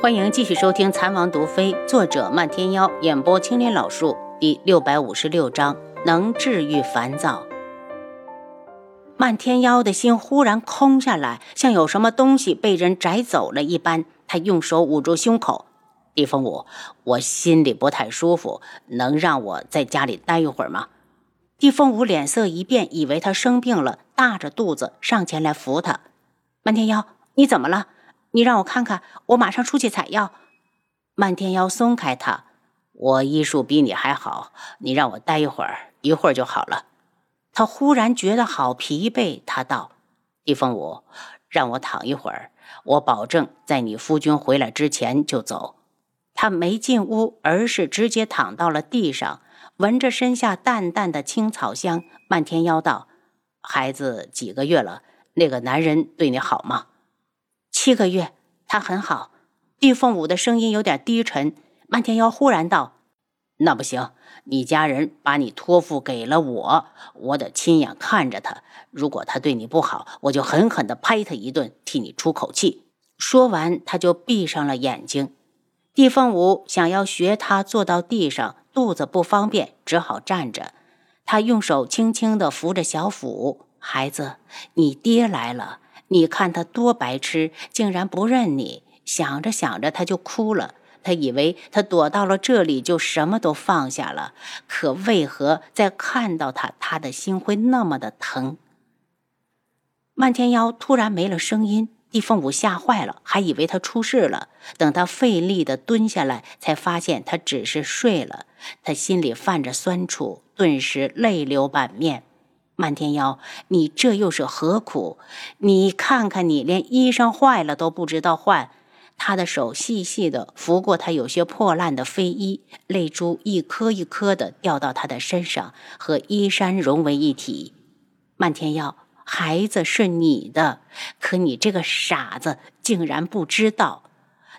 欢迎继续收听《残王毒妃》，作者漫天妖，演播青莲老树，第六百五十六章，能治愈烦躁。漫天妖的心忽然空下来，像有什么东西被人摘走了一般。他用手捂住胸口。地风舞，我心里不太舒服，能让我在家里待一会儿吗？地风舞脸色一变，以为他生病了，大着肚子上前来扶他。漫天妖，你怎么了？你让我看看，我马上出去采药。漫天妖松开他，我医术比你还好，你让我待一会儿，一会儿就好了。他忽然觉得好疲惫，他道：“地风舞，让我躺一会儿，我保证在你夫君回来之前就走。”他没进屋，而是直接躺到了地上，闻着身下淡淡的青草香。漫天妖道：“孩子几个月了？那个男人对你好吗？”七个月，他很好。地凤舞的声音有点低沉。漫天妖忽然道：“那不行，你家人把你托付给了我，我得亲眼看着他。如果他对你不好，我就狠狠地拍他一顿，替你出口气。”说完，他就闭上了眼睛。地凤舞想要学他坐到地上，肚子不方便，只好站着。他用手轻轻地扶着小腹：“孩子，你爹来了。”你看他多白痴，竟然不认你。想着想着，他就哭了。他以为他躲到了这里就什么都放下了，可为何在看到他，他的心会那么的疼？漫天妖突然没了声音，地凤舞吓坏了，还以为他出事了。等他费力的蹲下来，才发现他只是睡了。他心里泛着酸楚，顿时泪流满面。漫天妖，你这又是何苦？你看看你，连衣裳坏了都不知道换。他的手细细的拂过他有些破烂的飞衣，泪珠一颗一颗的掉到他的身上，和衣衫融为一体。漫天妖，孩子是你的，可你这个傻子竟然不知道。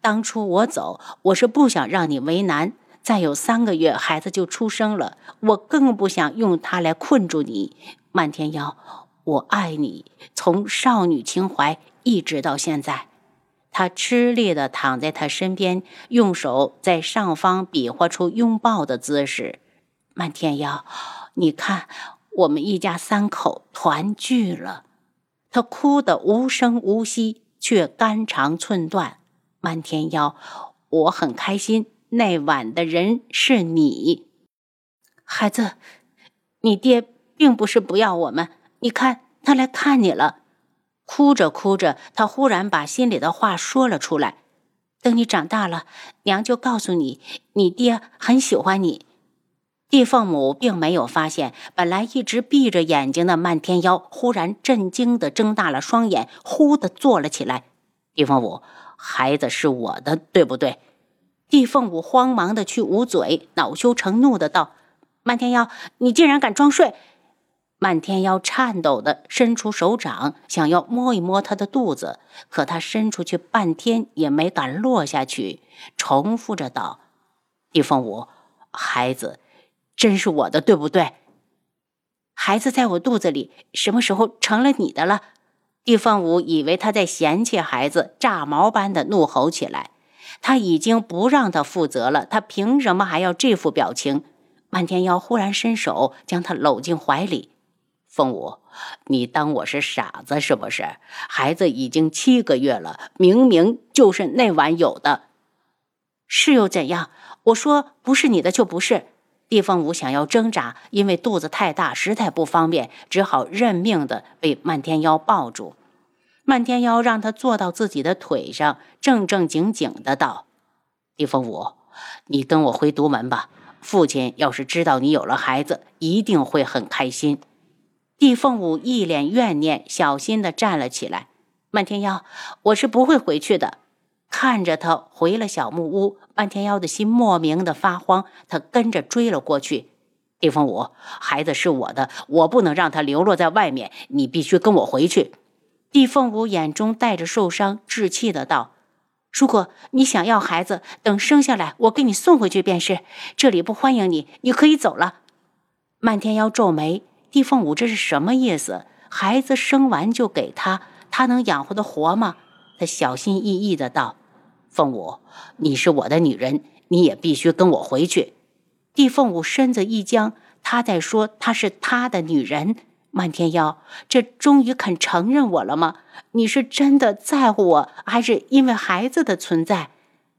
当初我走，我是不想让你为难。再有三个月，孩子就出生了，我更不想用他来困住你。漫天妖，我爱你，从少女情怀一直到现在。他吃力地躺在他身边，用手在上方比划出拥抱的姿势。漫天妖，你看，我们一家三口团聚了。他哭得无声无息，却肝肠寸断。漫天妖，我很开心，那晚的人是你，孩子，你爹。并不是不要我们，你看他来看你了。哭着哭着，他忽然把心里的话说了出来：“等你长大了，娘就告诉你，你爹很喜欢你。”地凤母并没有发现，本来一直闭着眼睛的漫天妖忽然震惊的睁大了双眼，忽的坐了起来。地凤舞，孩子是我的，对不对？地凤舞慌忙的去捂嘴，恼羞成怒的道：“漫天妖，你竟然敢装睡！”漫天妖颤抖的伸出手掌，想要摸一摸他的肚子，可他伸出去半天也没敢落下去，重复着道：“地凤舞，孩子真是我的，对不对？孩子在我肚子里，什么时候成了你的了？”地凤舞以为他在嫌弃孩子，炸毛般的怒吼起来：“他已经不让他负责了，他凭什么还要这副表情？”漫天妖忽然伸手将他搂进怀里。凤舞，你当我是傻子是不是？孩子已经七个月了，明明就是那晚有的，是又怎样？我说不是你的就不是。地凤舞想要挣扎，因为肚子太大，实在不方便，只好认命的被漫天妖抱住。漫天妖让他坐到自己的腿上，正正经经的道：“地凤舞，你跟我回独门吧。父亲要是知道你有了孩子，一定会很开心。”地凤舞一脸怨念，小心的站了起来。漫天妖，我是不会回去的。看着他回了小木屋，漫天妖的心莫名的发慌，他跟着追了过去。地凤舞，孩子是我的，我不能让他流落在外面，你必须跟我回去。地凤舞眼中带着受伤，稚气的道：“如果你想要孩子，等生下来，我给你送回去便是。这里不欢迎你，你可以走了。”漫天妖皱眉。地凤舞这是什么意思？孩子生完就给他，他能养活的活吗？他小心翼翼的道：“凤舞，你是我的女人，你也必须跟我回去。帝凤舞身子一僵，他在说她是他的女人。漫天妖，这终于肯承认我了吗？你是真的在乎我，还是因为孩子的存在？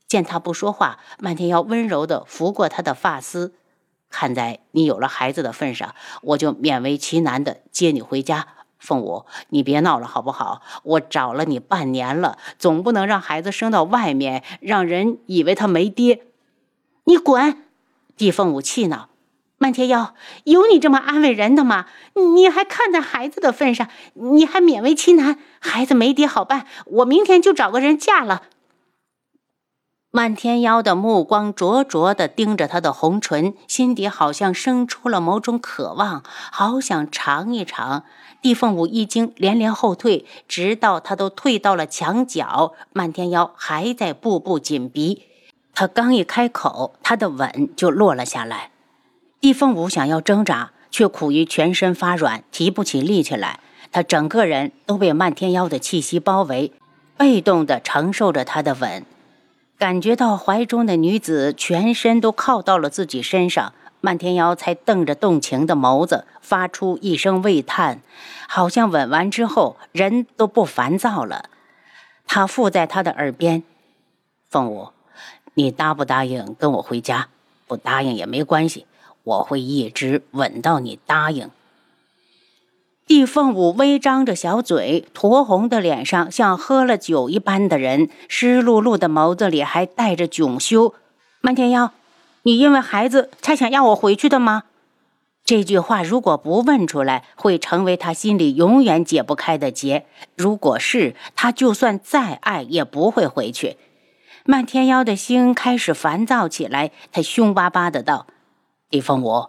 见他不说话，漫天妖温柔的拂过他的发丝。看在你有了孩子的份上，我就勉为其难地接你回家。凤舞，你别闹了好不好？我找了你半年了，总不能让孩子生到外面，让人以为他没爹。你滚！帝凤舞气恼。漫天妖，有你这么安慰人的吗？你还看在孩子的份上，你还勉为其难？孩子没爹好办，我明天就找个人嫁了。漫天妖的目光灼灼地盯着他的红唇，心底好像生出了某种渴望，好想尝一尝。帝凤舞一惊，连连后退，直到他都退到了墙角，漫天妖还在步步紧逼。他刚一开口，他的吻就落了下来。帝凤舞想要挣扎，却苦于全身发软，提不起力气来。他整个人都被漫天妖的气息包围，被动地承受着他的吻。感觉到怀中的女子全身都靠到了自己身上，漫天妖才瞪着动情的眸子，发出一声喟叹，好像吻完之后人都不烦躁了。他附在他的耳边：“凤舞，你答不答应跟我回家？不答应也没关系。”我会一直吻到你答应。帝凤舞微张着小嘴，酡红的脸上像喝了酒一般的人，湿漉漉的眸子里还带着窘羞。漫天妖，你因为孩子才想要我回去的吗？这句话如果不问出来，会成为他心里永远解不开的结。如果是，他就算再爱也不会回去。漫天妖的心开始烦躁起来，他凶巴巴的道。李凤舞，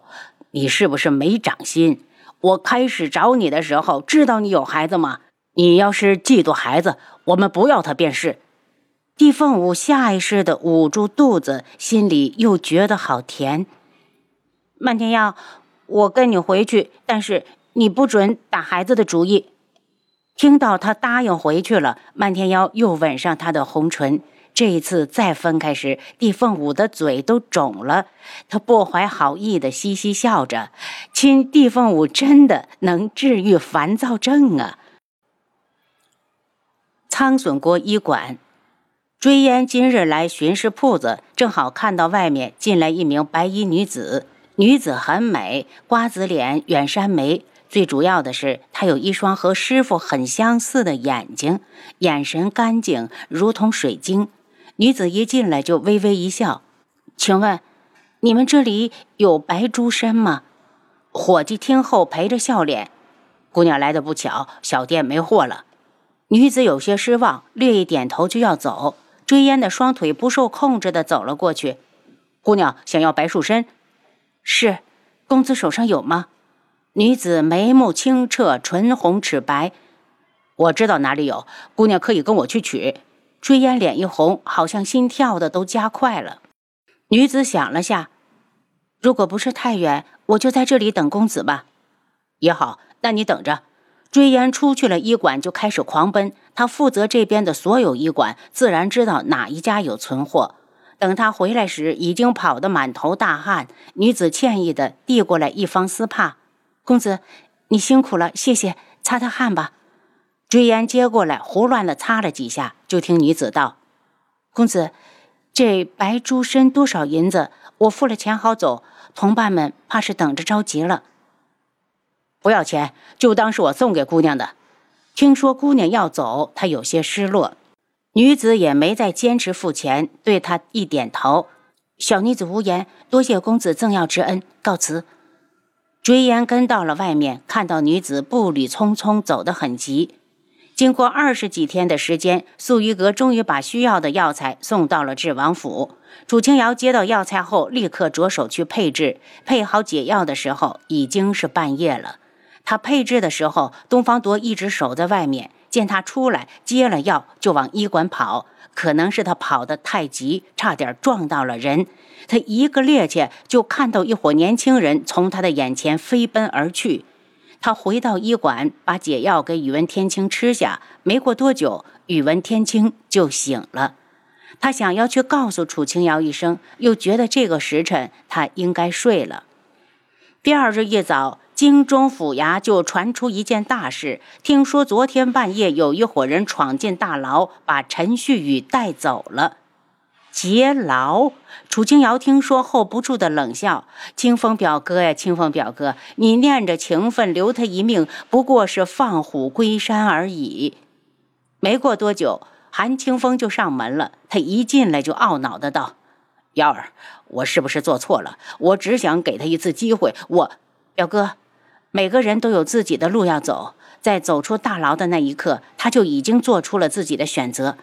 你是不是没长心？我开始找你的时候，知道你有孩子吗？你要是嫉妒孩子，我们不要他便是。帝凤舞下意识地捂住肚子，心里又觉得好甜。漫天妖，我跟你回去，但是你不准打孩子的主意。听到他答应回去了，漫天妖又吻上他的红唇。这一次再分开时，帝凤舞的嘴都肿了。他不怀好意的嘻嘻笑着，亲帝凤舞真的能治愈烦躁症啊！苍笋国医馆，追烟今日来巡视铺子，正好看到外面进来一名白衣女子。女子很美，瓜子脸，远山眉。最主要的是，她有一双和师傅很相似的眼睛，眼神干净，如同水晶。女子一进来就微微一笑，请问，你们这里有白珠参吗？伙计听后陪着笑脸，姑娘来的不巧，小店没货了。女子有些失望，略一点头就要走。追烟的双腿不受控制的走了过去。姑娘想要白树参，是，公子手上有吗？女子眉目清澈，唇红齿白，我知道哪里有，姑娘可以跟我去取。追烟脸一红，好像心跳的都加快了。女子想了下，如果不是太远，我就在这里等公子吧。也好，那你等着。追烟出去了医馆，就开始狂奔。他负责这边的所有医馆，自然知道哪一家有存货。等他回来时，已经跑得满头大汗。女子歉意的递过来一方丝帕：“公子，你辛苦了，谢谢，擦擦汗吧。”追烟接过来，胡乱的擦了几下，就听女子道：“公子，这白珠参多少银子？我付了钱好走。同伴们怕是等着着急了。不要钱，就当是我送给姑娘的。听说姑娘要走，他有些失落。女子也没再坚持付钱，对他一点头。小女子无言，多谢公子赠药之恩，告辞。追烟跟到了外面，看到女子步履匆匆，走得很急。经过二十几天的时间，素衣阁终于把需要的药材送到了智王府。楚清瑶接到药材后，立刻着手去配制。配好解药的时候，已经是半夜了。他配制的时候，东方铎一直守在外面。见他出来，接了药就往医馆跑。可能是他跑得太急，差点撞到了人。他一个趔趄，就看到一伙年轻人从他的眼前飞奔而去。他回到医馆，把解药给宇文天青吃下。没过多久，宇文天青就醒了。他想要去告诉楚清瑶一声，又觉得这个时辰他应该睡了。第二日一早，京中府衙就传出一件大事，听说昨天半夜有一伙人闯进大牢，把陈旭宇带走了。劫牢！楚清瑶听说后不住的冷笑：“清风表哥呀，清风表哥，你念着情分留他一命，不过是放虎归山而已。”没过多久，韩清风就上门了。他一进来就懊恼的道：“瑶儿，我是不是做错了？我只想给他一次机会。我，表哥，每个人都有自己的路要走，在走出大牢的那一刻，他就已经做出了自己的选择。”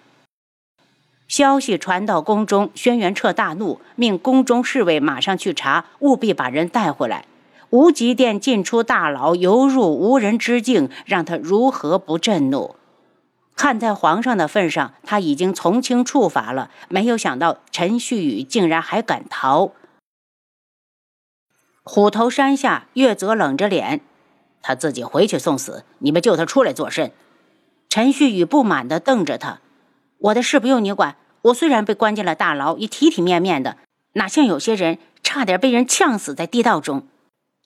消息传到宫中，轩辕彻大怒，命宫中侍卫马上去查，务必把人带回来。无极殿进出大牢，犹入无人之境，让他如何不震怒？看在皇上的份上，他已经从轻处罚了。没有想到陈旭宇竟然还敢逃。虎头山下，月泽冷着脸，他自己回去送死，你们救他出来作甚？陈旭宇不满地瞪着他。我的事不用你管。我虽然被关进了大牢，也体体面面的，哪像有些人差点被人呛死在地道中。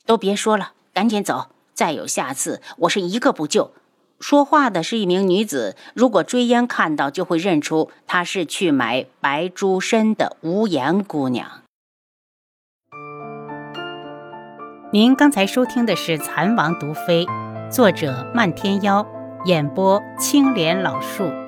都别说了，赶紧走！再有下次，我是一个不救。说话的是一名女子，如果追烟看到，就会认出她是去买白珠参的无言姑娘。您刚才收听的是《蚕王毒妃》，作者漫天妖，演播青莲老树。